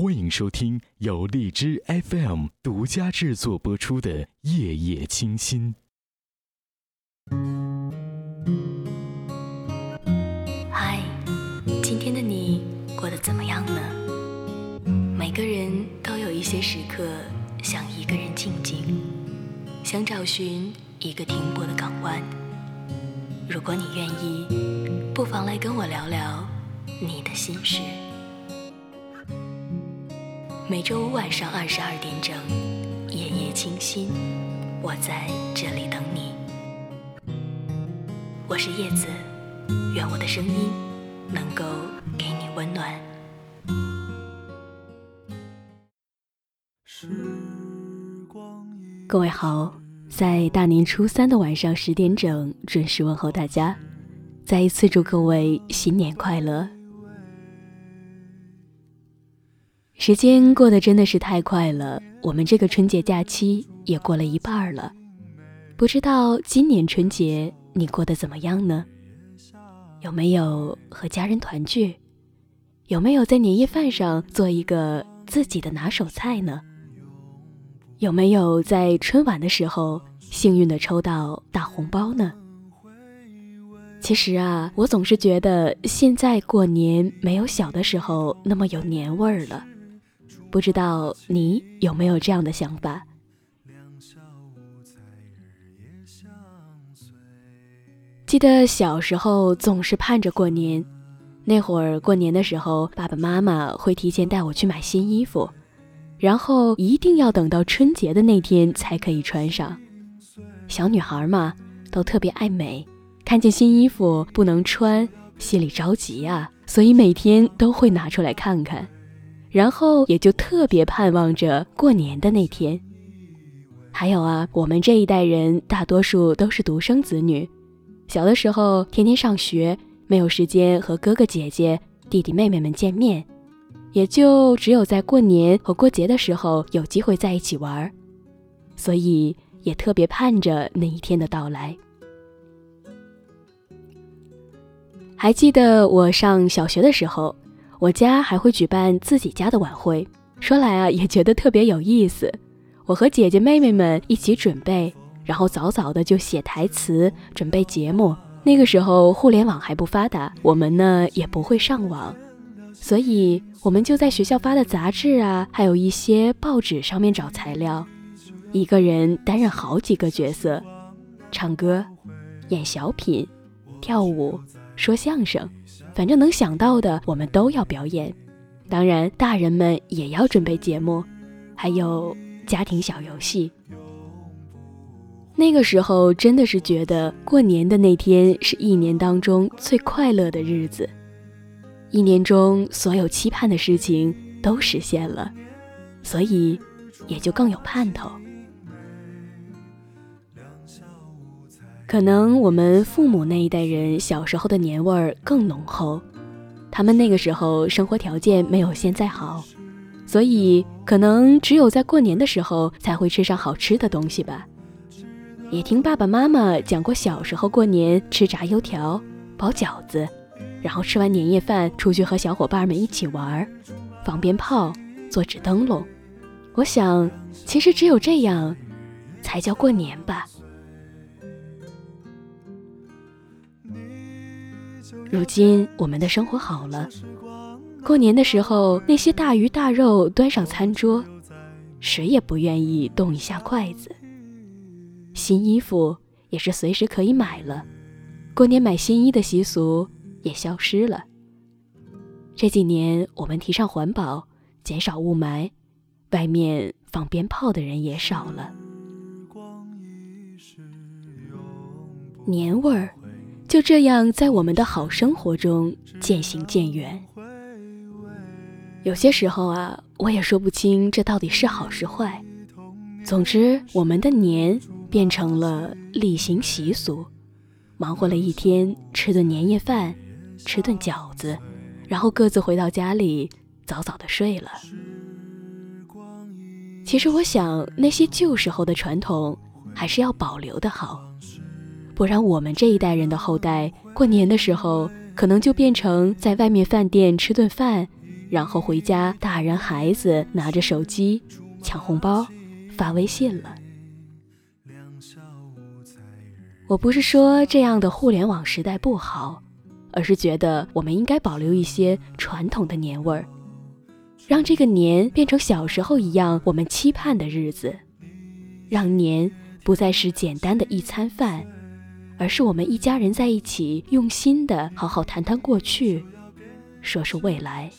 欢迎收听由荔枝 FM 独家制作播出的《夜夜清心》。嗨，今天的你过得怎么样呢？每个人都有一些时刻想一个人静静，想找寻一个停泊的港湾。如果你愿意，不妨来跟我聊聊你的心事。每周五晚上二十二点整，夜夜清心，我在这里等你。我是叶子，愿我的声音能够给你温暖。各位好，在大年初三的晚上十点整准时问候大家，再一次祝各位新年快乐。时间过得真的是太快了，我们这个春节假期也过了一半了。不知道今年春节你过得怎么样呢？有没有和家人团聚？有没有在年夜饭上做一个自己的拿手菜呢？有没有在春晚的时候幸运的抽到大红包呢？其实啊，我总是觉得现在过年没有小的时候那么有年味儿了。不知道你有没有这样的想法？记得小时候总是盼着过年，那会儿过年的时候，爸爸妈妈会提前带我去买新衣服，然后一定要等到春节的那天才可以穿上。小女孩嘛，都特别爱美，看见新衣服不能穿，心里着急啊，所以每天都会拿出来看看。然后也就特别盼望着过年的那天。还有啊，我们这一代人大多数都是独生子女，小的时候天天上学，没有时间和哥哥姐姐、弟弟妹妹们见面，也就只有在过年和过节的时候有机会在一起玩，所以也特别盼着那一天的到来。还记得我上小学的时候。我家还会举办自己家的晚会，说来啊也觉得特别有意思。我和姐姐妹妹们一起准备，然后早早的就写台词，准备节目。那个时候互联网还不发达，我们呢也不会上网，所以我们就在学校发的杂志啊，还有一些报纸上面找材料，一个人担任好几个角色，唱歌、演小品、跳舞、说相声。反正能想到的，我们都要表演。当然，大人们也要准备节目，还有家庭小游戏。那个时候真的是觉得过年的那天是一年当中最快乐的日子，一年中所有期盼的事情都实现了，所以也就更有盼头。可能我们父母那一代人小时候的年味儿更浓厚，他们那个时候生活条件没有现在好，所以可能只有在过年的时候才会吃上好吃的东西吧。也听爸爸妈妈讲过小时候过年吃炸油条、包饺子，然后吃完年夜饭出去和小伙伴们一起玩，放鞭炮、做纸灯笼。我想，其实只有这样，才叫过年吧。如今我们的生活好了，过年的时候那些大鱼大肉端上餐桌，谁也不愿意动一下筷子。新衣服也是随时可以买了，过年买新衣的习俗也消失了。这几年我们提倡环保，减少雾霾，外面放鞭炮的人也少了，年味儿。就这样，在我们的好生活中渐行渐远。有些时候啊，我也说不清这到底是好是坏。总之，我们的年变成了例行习俗，忙活了一天，吃顿年夜饭，吃顿饺子，然后各自回到家里，早早的睡了。其实，我想那些旧时候的传统，还是要保留的好。不然，我们这一代人的后代过年的时候，可能就变成在外面饭店吃顿饭，然后回家，大人孩子拿着手机抢红包、发微信了。我不是说这样的互联网时代不好，而是觉得我们应该保留一些传统的年味儿，让这个年变成小时候一样我们期盼的日子，让年不再是简单的一餐饭，而是我们一家人在一起用心的好好谈谈过去，说说未来。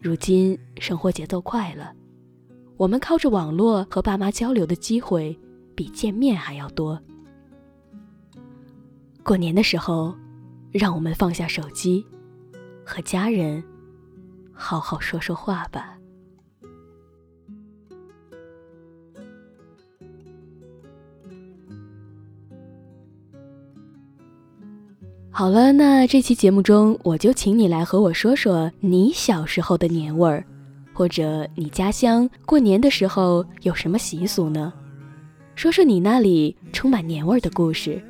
如今生活节奏快了，我们靠着网络和爸妈交流的机会比见面还要多。过年的时候，让我们放下手机，和家人好好说说话吧。好了，那这期节目中，我就请你来和我说说你小时候的年味儿，或者你家乡过年的时候有什么习俗呢？说说你那里充满年味儿的故事。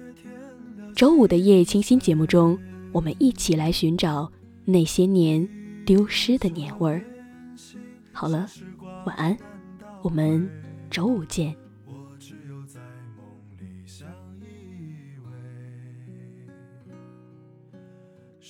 周五的夜清新节目中，我们一起来寻找那些年丢失的年味儿。好了，晚安，我们周五见。我只有在梦里相依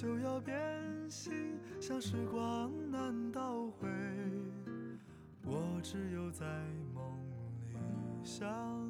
就要变心，像时光难倒回，我只有在梦里相